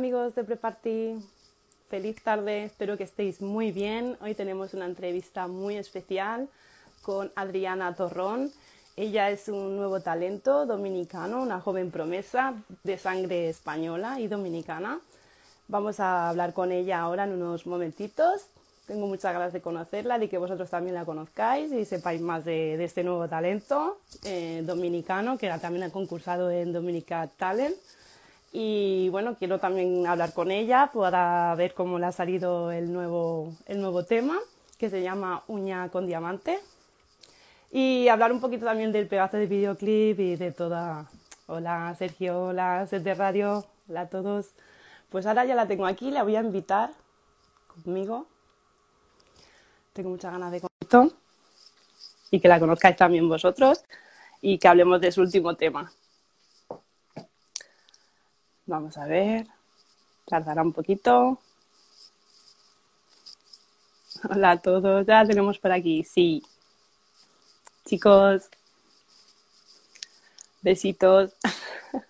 Amigos de Preparty, feliz tarde, espero que estéis muy bien. Hoy tenemos una entrevista muy especial con Adriana Torrón. Ella es un nuevo talento dominicano, una joven promesa de sangre española y dominicana. Vamos a hablar con ella ahora en unos momentitos. Tengo muchas ganas de conocerla, de que vosotros también la conozcáis y sepáis más de, este nuevo talento eh, dominicano que también ha concursado en Dominica Talent. Y bueno, quiero también hablar con ella para ver cómo le ha salido el nuevo, el nuevo tema, que se llama Uña con Diamante. Y hablar un poquito también del pedazo de videoclip y de toda... Hola Sergio, hola Set de Radio, hola a todos. Pues ahora ya la tengo aquí, la voy a invitar conmigo. Tengo muchas ganas de esto y que la conozcáis también vosotros y que hablemos de su último tema. Vamos a ver, tardará un poquito. Hola a todos, ya tenemos por aquí, sí. Chicos, besitos.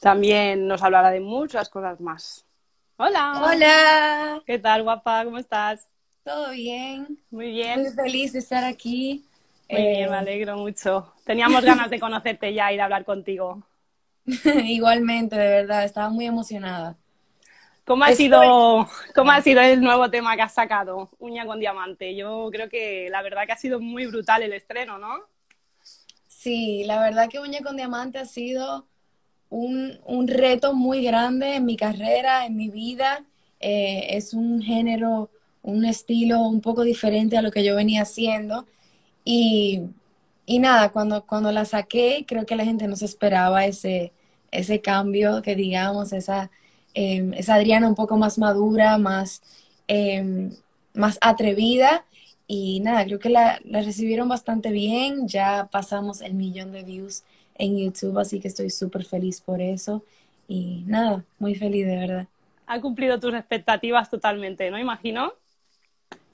También nos hablará de muchas cosas más. Hola. Hola. ¿Qué tal, guapa? ¿Cómo estás? Todo bien. Muy bien. Muy feliz de estar aquí. Me eh, alegro mucho. Teníamos ganas de conocerte ya y de hablar contigo. Igualmente, de verdad, estaba muy emocionada. ¿Cómo ha, sido, ¿Cómo ha sido el nuevo tema que has sacado, Uña con Diamante? Yo creo que la verdad que ha sido muy brutal el estreno, ¿no? Sí, la verdad que Uña con Diamante ha sido un, un reto muy grande en mi carrera, en mi vida. Eh, es un género, un estilo un poco diferente a lo que yo venía haciendo. Y, y nada, cuando, cuando la saqué, creo que la gente no se esperaba ese, ese cambio, que digamos, esa, em, esa Adriana un poco más madura, más, em, más atrevida. Y nada, creo que la, la recibieron bastante bien. Ya pasamos el millón de views en YouTube, así que estoy súper feliz por eso. Y nada, muy feliz de verdad. Ha cumplido tus expectativas totalmente, ¿no? Imagino.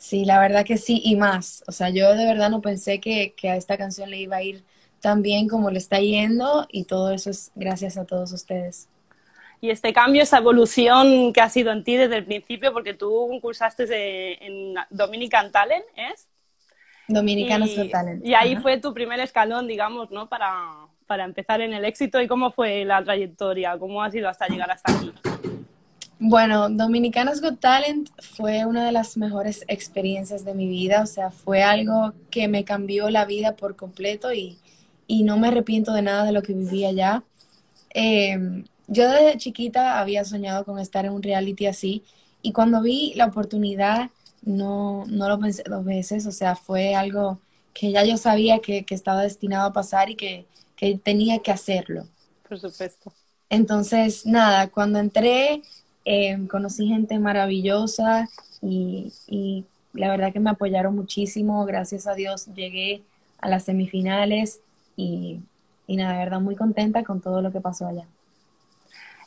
Sí, la verdad que sí, y más. O sea, yo de verdad no pensé que, que a esta canción le iba a ir tan bien como le está yendo y todo eso es gracias a todos ustedes. Y este cambio, esa evolución que ha sido en ti desde el principio, porque tú cursaste en Dominican Talent, ¿es? Dominicanos Talent. Y ahí fue tu primer escalón, digamos, ¿no? Para, para empezar en el éxito y cómo fue la trayectoria, cómo ha sido hasta llegar hasta aquí. Bueno, Dominicanas Got Talent fue una de las mejores experiencias de mi vida, o sea, fue algo que me cambió la vida por completo y, y no me arrepiento de nada de lo que viví allá. Em, yo desde chiquita había soñado con estar en un reality así y cuando vi la oportunidad no, no lo pensé dos veces, o sea, fue algo que ya yo sabía que, que estaba destinado a pasar y que, que tenía que hacerlo. Por supuesto. Entonces, nada, cuando entré, em, conocí gente maravillosa y, y, la verdad que me apoyaron muchísimo. Gracias a Dios llegué a las semifinales y, y nada, de verdad muy contenta con todo lo que pasó allá.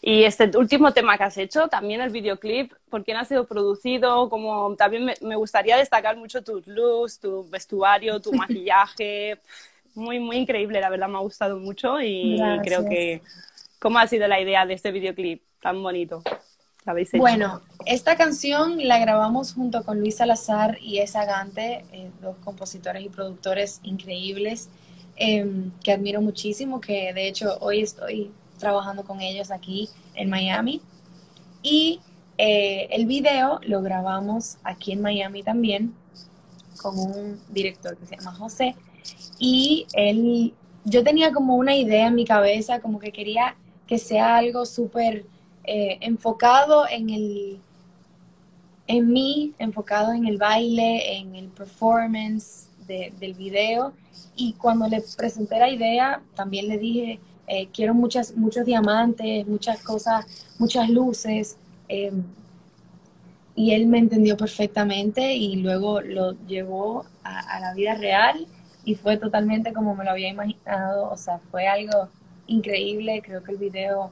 Y este último tema que has hecho, también el videoclip, ¿por quién ha sido producido? Como también me, me gustaría destacar mucho tus looks, tu vestuario, tu maquillaje muy, muy increíble, la verdad me ha gustado mucho y creo que... ¿Cómo ha sido la idea de este videoclip tan bonito? Bueno, esta canción la grabamos junto con Luis Salazar y Esa Gante, eh, dos compositores y productores increíbles em, que admiro muchísimo, que de hecho hoy estoy trabajando con ellos aquí en Miami. Y eh, el video lo grabamos aquí en Miami también con un director que se llama José y él, yo tenía como una idea en mi cabeza, como que quería que sea algo súper eh, enfocado en el, en mí, enfocado en el baile, en el performance del video. Y cuando le presenté la idea, también le dije, eh, quiero muchas, muchos diamantes, muchas cosas, muchas luces. Em, y él me entendió perfectamente y luego lo llevó a la vida real y fue totalmente como me lo había imaginado, o sea, fue algo increíble, creo que el video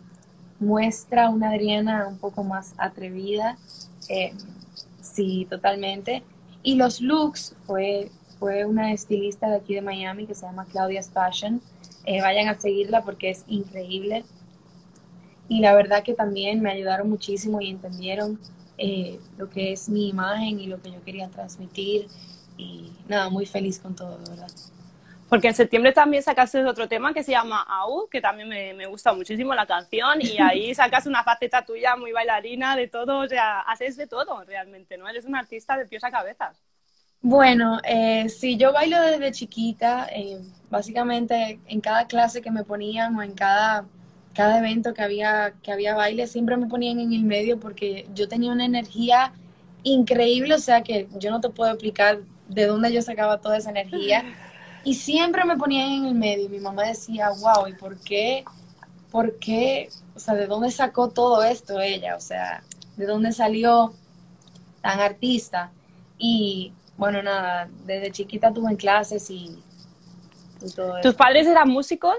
muestra una Adriana un poco más atrevida, eh, sí, totalmente, y los looks fue, fue una estilista de aquí de Miami que se llama Claudia Fashion, eh, vayan a seguirla porque es increíble. Y la verdad que también me ayudaron muchísimo y entendieron eh, lo que es mi imagen y lo que yo quería transmitir. Y nada, muy feliz con todo, verdad. Porque en septiembre también sacaste otro tema que se llama AU, que también me, me, gusta muchísimo la canción, y ahí sacas una faceta tuya muy bailarina de todo, o sea, haces de todo realmente, ¿no? Eres un artista de pies a cabezas. Bueno, eh, sí, yo bailo desde chiquita, eh, básicamente en cada clase que me ponían o en cada, cada evento que había, que había baile, siempre me ponían en el medio porque yo tenía una energía increíble, o sea que yo no te puedo explicar de dónde yo sacaba toda esa energía. Y siempre me ponían en el medio. Mi mamá decía, wow, ¿y por qué? ¿Por qué? O sea, ¿de dónde sacó todo esto ella? O sea, ¿de dónde salió tan artista? Y bueno, nada, desde chiquita tuve en clases y, todo ¿Tus padres eran músicos?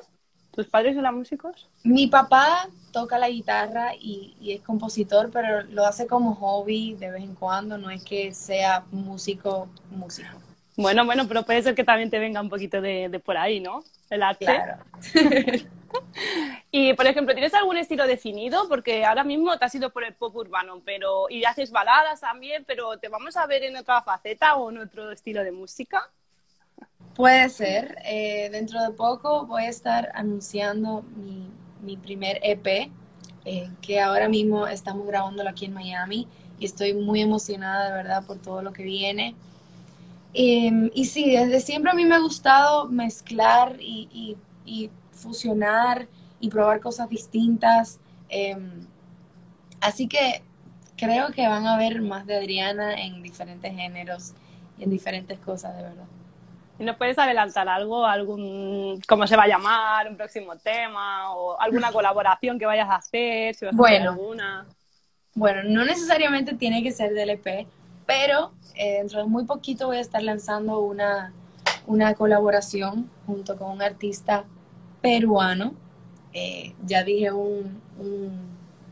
¿Tus padres eran músicos? Mi papá toca la guitarra y, y, es compositor, pero lo hace como hobby de vez en cuando, no es que sea músico, músico. Bueno, bueno, pero puede ser que también te venga un poquito de, de por ahí, ¿no? El arte. Claro. y, por ejemplo, ¿tienes algún estilo definido? Porque ahora mismo te has ido por el pop urbano, pero y haces baladas también, pero ¿te vamos a ver en otra faceta o en otro estilo de música? Puede ser. Eh, dentro de poco voy a estar anunciando mi, mi primer EP, eh, que ahora mismo estamos grabándolo aquí en Miami y estoy muy emocionada de verdad por todo lo que viene. Eh, y sí, desde siempre a mí me ha gustado mezclar y, y, y fusionar y probar cosas distintas. Em, así que creo que van a ver más de Adriana en diferentes géneros y en diferentes cosas, de verdad. ¿Y nos puedes adelantar algo, algún, cómo se va a llamar, un próximo tema o alguna colaboración que vayas a hacer? Si vas bueno, a hacer alguna? bueno, no necesariamente tiene que ser del EP, pero eh, dentro de muy poquito voy a estar lanzando una, una colaboración junto con un artista peruano. Eh, ya dije un,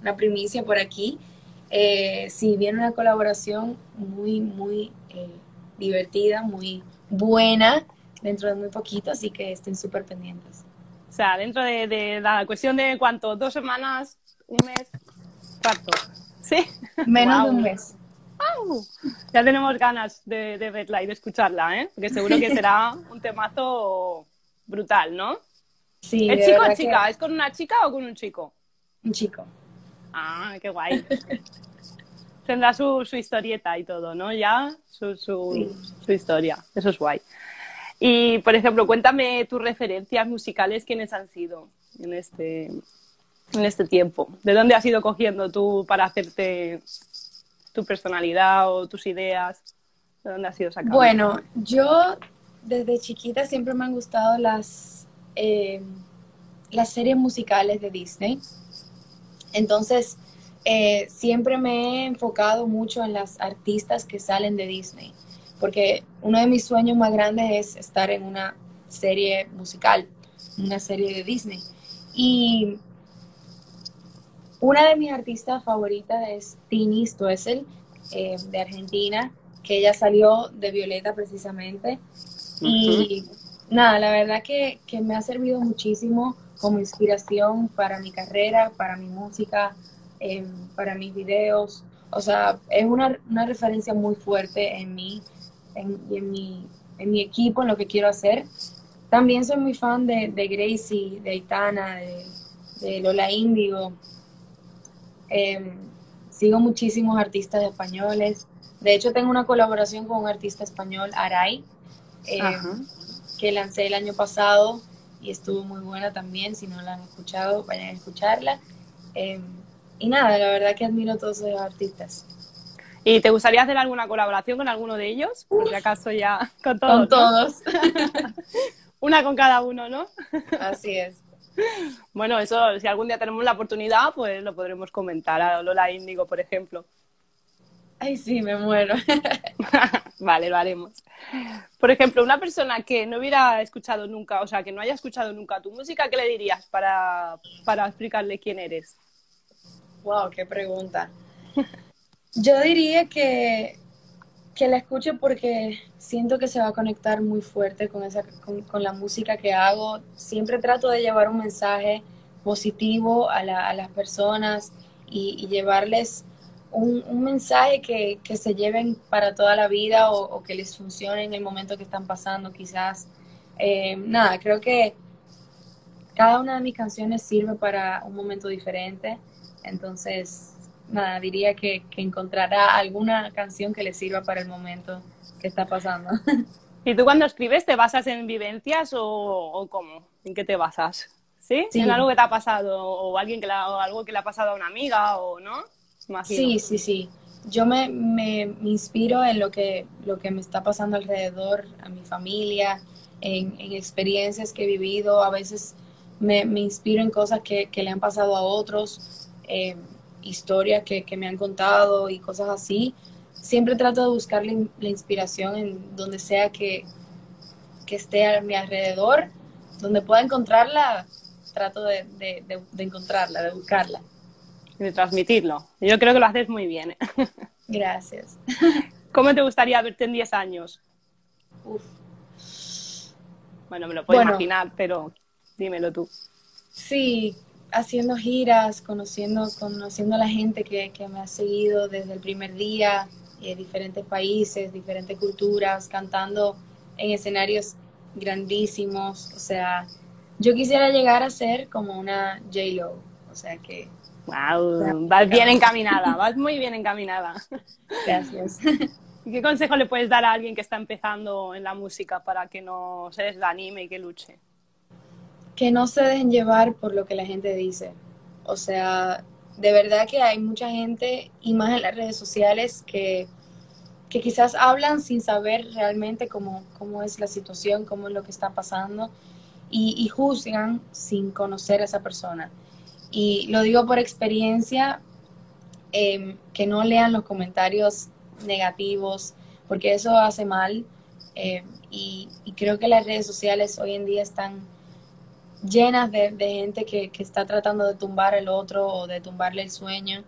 una primicia por aquí. Eh, sí, viene una colaboración muy, muy divertida, muy buena dentro de muy poquito, así que estén súper pendientes. O sea, dentro de, la cuestión de cuánto, dos semanas, un mes, ¿cuánto? ¿Sí? Menos de un mes. Ya tenemos ganas de, de verla y de escucharla, ¿eh? Porque seguro que será un temazo brutal, ¿no? Sí, ¿Es chico o chica? ¿Es con una chica o con un chico? Un chico. Ah, qué guay. Tendrá su, su, historieta y todo, ¿no? Ya, su, su, sí. su, historia. Eso es guay. Y, por ejemplo, cuéntame tus referencias musicales, ¿quiénes han sido en este, en este tiempo? ¿De dónde has ido cogiendo tú para hacerte tu personalidad o tus ideas? ¿De dónde has ido sacando? Bueno, yo desde chiquita siempre me han gustado las eh, las series musicales de Disney. Entonces, eh, siempre me he enfocado mucho en las artistas que salen de Disney, porque uno de mis sueños más grandes es estar en una serie musical, una serie de Disney. Y una de mis artistas favoritas es Tini Stoessel, eh, de Argentina, que ella salió de Violeta precisamente. Uh -huh. Y nada, la verdad que, que, me ha servido muchísimo como inspiración para mi carrera, para mi música, eh, para mis videos. O sea, es una, una referencia muy fuerte en mí en, y en mi, en mi equipo, en lo que quiero hacer. También soy muy fan de, de Gracie, de Aitana, de, de Lola Índigo. Eh, sigo muchísimos artistas españoles. De hecho, tengo una colaboración con un artista español, Aray. Eh, que lancé el año pasado y estuvo muy buena también. Si no la han escuchado, vayan a escucharla. Eh, y nada, la verdad que admiro a todos esos artistas. ¿Y te gustaría hacer alguna colaboración con alguno de ellos? Por si acaso ya con todos. Con todos. ¿no? Una con cada uno, ¿no? Así es. Bueno, eso, si algún día tenemos la oportunidad, pues lo podremos comentar a Lola Índigo, por ejemplo. Ay, sí, me muero. vale, lo haremos. Por ejemplo, una persona que no hubiera escuchado nunca, o sea, que no haya escuchado nunca tu música, ¿qué le dirías para, para explicarle quién eres? Wow, qué pregunta. Yo diría que que la escuche porque siento que se va a conectar muy fuerte con, esa, con, la música que hago. Siempre trato de llevar un mensaje positivo a, las personas y, llevarles un, mensaje que, se lleven para toda la vida o, que les funcione en el momento que están pasando quizás. Eh, nada, creo que cada una de mis canciones sirve para un momento diferente. Entonces, nada, diría que, encontrará alguna canción que le sirva para el momento que está pasando. ¿Y tú cuando escribes te basas en vivencias o, cómo? ¿En qué te basas? ¿Sí? ¿En algo que te ha pasado o, alguien que algo que le ha pasado a una amiga o no? Sí, sí, sí. Yo me, me, inspiro en lo que, lo que me está pasando alrededor, a mi familia, en, experiencias que he vivido. A veces me, inspiro en cosas que, le han pasado a otros. Eh, historias que, me han contado y cosas así, siempre trato de buscar la, inspiración en donde sea que, esté a mi alrededor, donde pueda encontrarla, trato de, encontrarla, de buscarla. Y de transmitirlo. Yo creo que lo haces muy bien. ¿eh? Gracias. ¿Cómo te gustaría verte en 10 años? Bueno, me lo puedo imaginar, pero dímelo tú. Sí, haciendo giras, conociendo, conociendo a la gente que, me ha seguido desde el primer día, eh, diferentes países, diferentes culturas, cantando en escenarios grandísimos. O sea, yo quisiera llegar a ser como una J-Lo. O sea que. ¡Wow! Vas bien encaminada, vas muy bien encaminada. Gracias. ¿Qué consejo le puedes dar a alguien que está empezando en la música para que no se desanime y que luche? Que no se dejen llevar por lo que la gente dice. O sea, de verdad que hay mucha gente, y más en las redes sociales, que, que quizás hablan sin saber realmente cómo, cómo es la situación, cómo es lo que está pasando, y, juzgan sin conocer a esa persona. Y lo digo por experiencia, em, que no lean los comentarios negativos, porque eso hace mal. Em, y, y creo que las redes sociales hoy en día están llenas de, gente que, está tratando de tumbar el otro o de tumbarle el sueño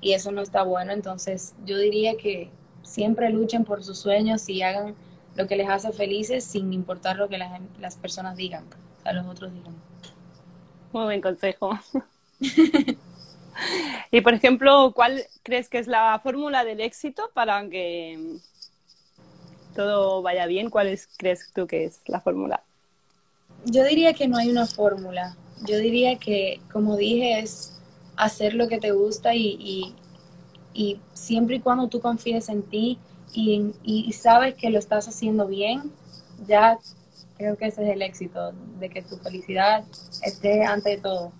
y eso no está bueno. Entonces yo diría que siempre luchen por sus sueños y hagan lo que les hace felices sin importar lo que las, las personas digan, a los otros digan. Muy buen consejo. y por ejemplo, ¿cuál crees que es la fórmula del éxito para que todo vaya bien? ¿Cuál crees tú que es la fórmula? Yo diría que no hay una fórmula. Yo diría que, como dije, es hacer lo que te gusta y, y, siempre y cuando tú confíes en ti y, y, sabes que lo estás haciendo bien, ya creo que ese es el éxito, de que tu felicidad esté ante todo.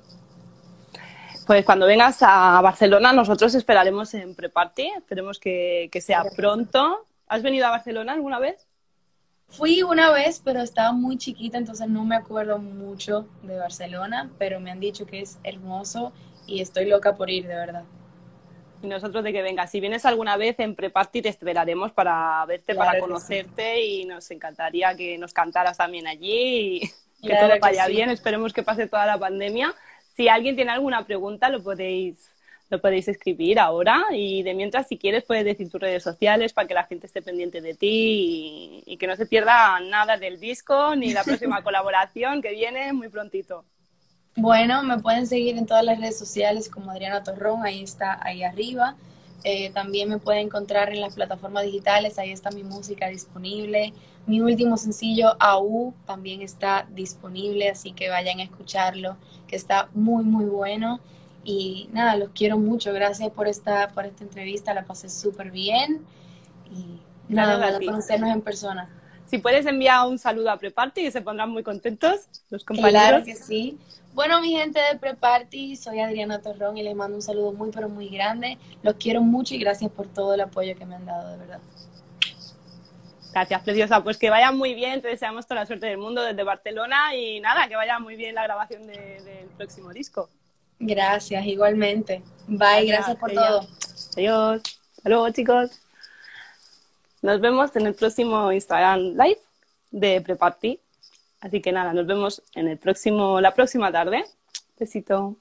Pues cuando vengas a Barcelona, nosotros esperaremos en Preparty, esperemos que, que sea pronto. ¿Has venido a Barcelona alguna vez? Fui una vez, pero estaba muy chiquita, entonces no me acuerdo mucho de Barcelona, pero me han dicho que es hermoso y estoy loca por ir, de verdad. Y nosotros de que venga, si vienes alguna vez en Preparty te esperaremos para verte, para conocerte y nos encantaría que nos cantaras también allí y que todo vaya bien. Esperemos que pase toda la pandemia. Si alguien tiene alguna pregunta, lo podéis lo podéis escribir ahora y de mientras si quieres puedes decir tus redes sociales para que la gente esté pendiente de ti y, que no se pierda nada del disco ni la próxima colaboración que viene muy prontito. Bueno, me pueden seguir en todas las redes sociales como Adriana Torrón, ahí está, ahí arriba. Eh, también me pueden encontrar en las plataformas digitales, ahí está mi música disponible. Mi último sencillo, AU, también está disponible, así que vayan a escucharlo, que está muy, muy bueno. Y nada, los quiero mucho. Gracias por esta, por esta entrevista, la pasé súper bien. Y nada, a conocernos en persona. Si puedes enviar un saludo a Preparty, que se pondrán muy contentos los compañeros. Claro que sí. Bueno, mi gente de Preparty, soy Adriana Torrón y les mando un saludo muy, pero muy grande. Los quiero mucho y gracias por todo el apoyo que me han dado, de verdad. Gracias, preciosa. Pues que vaya muy bien, te deseamos toda la suerte del mundo desde Barcelona y nada, que vaya muy bien la grabación del próximo disco. Gracias, igualmente. Bye, gracias, por todo. Adiós. Hasta luego, chicos. Nos vemos en el próximo Instagram Live de Preparty. Así que nada, nos vemos en el próximo, la próxima tarde. Besito.